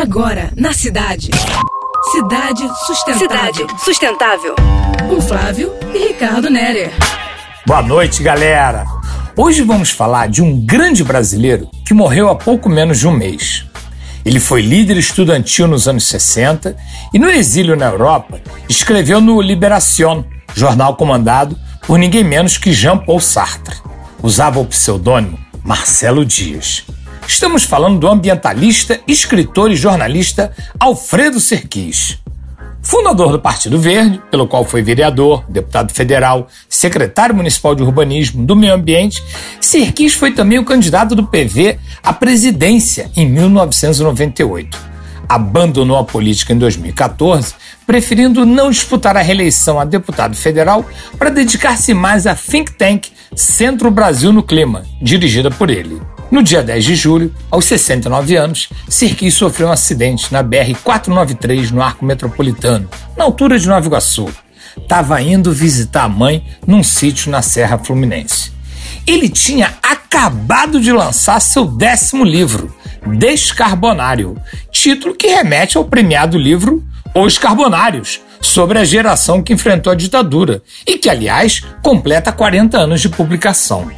Agora, na cidade. Cidade Sustentável. Cidade Sustentável. Com Flávio e Ricardo Nerer. Boa noite, galera. Hoje vamos falar de um grande brasileiro que morreu há pouco menos de um mês. Ele foi líder estudantil nos anos 60 e, no exílio na Europa, escreveu no Libération, jornal comandado por ninguém menos que Jean-Paul Sartre. Usava o pseudônimo Marcelo Dias. Estamos falando do ambientalista, escritor e jornalista Alfredo Serquis. Fundador do Partido Verde, pelo qual foi vereador, deputado federal, secretário municipal de urbanismo, do meio ambiente, Serquis foi também o candidato do PV à presidência em 1998. Abandonou a política em 2014, preferindo não disputar a reeleição a deputado federal para dedicar-se mais à think tank Centro Brasil no Clima, dirigida por ele. No dia 10 de julho, aos 69 anos, Sirquis sofreu um acidente na BR-493 no Arco Metropolitano, na altura de Nova Iguaçu. Estava indo visitar a mãe num sítio na Serra Fluminense. Ele tinha acabado de lançar seu décimo livro, Descarbonário, título que remete ao premiado livro Os Carbonários, sobre a geração que enfrentou a ditadura e que, aliás, completa 40 anos de publicação.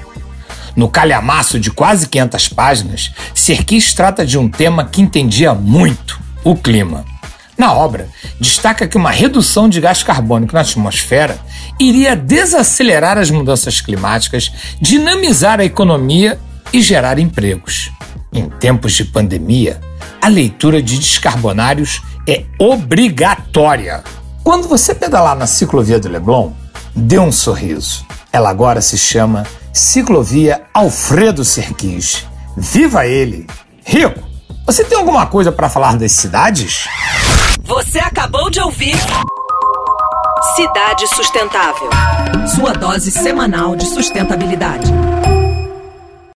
No calhamaço de quase 500 páginas, Serquis trata de um tema que entendia muito: o clima. Na obra, destaca que uma redução de gás carbônico na atmosfera iria desacelerar as mudanças climáticas, dinamizar a economia e gerar empregos. Em tempos de pandemia, a leitura de descarbonários é obrigatória. Quando você pedalar na ciclovia do Leblon, dê um sorriso. Ela agora se chama Ciclovia Alfredo Serquis. Viva ele! Rico, você tem alguma coisa para falar das cidades? Você acabou de ouvir Cidade Sustentável. Sua dose semanal de sustentabilidade.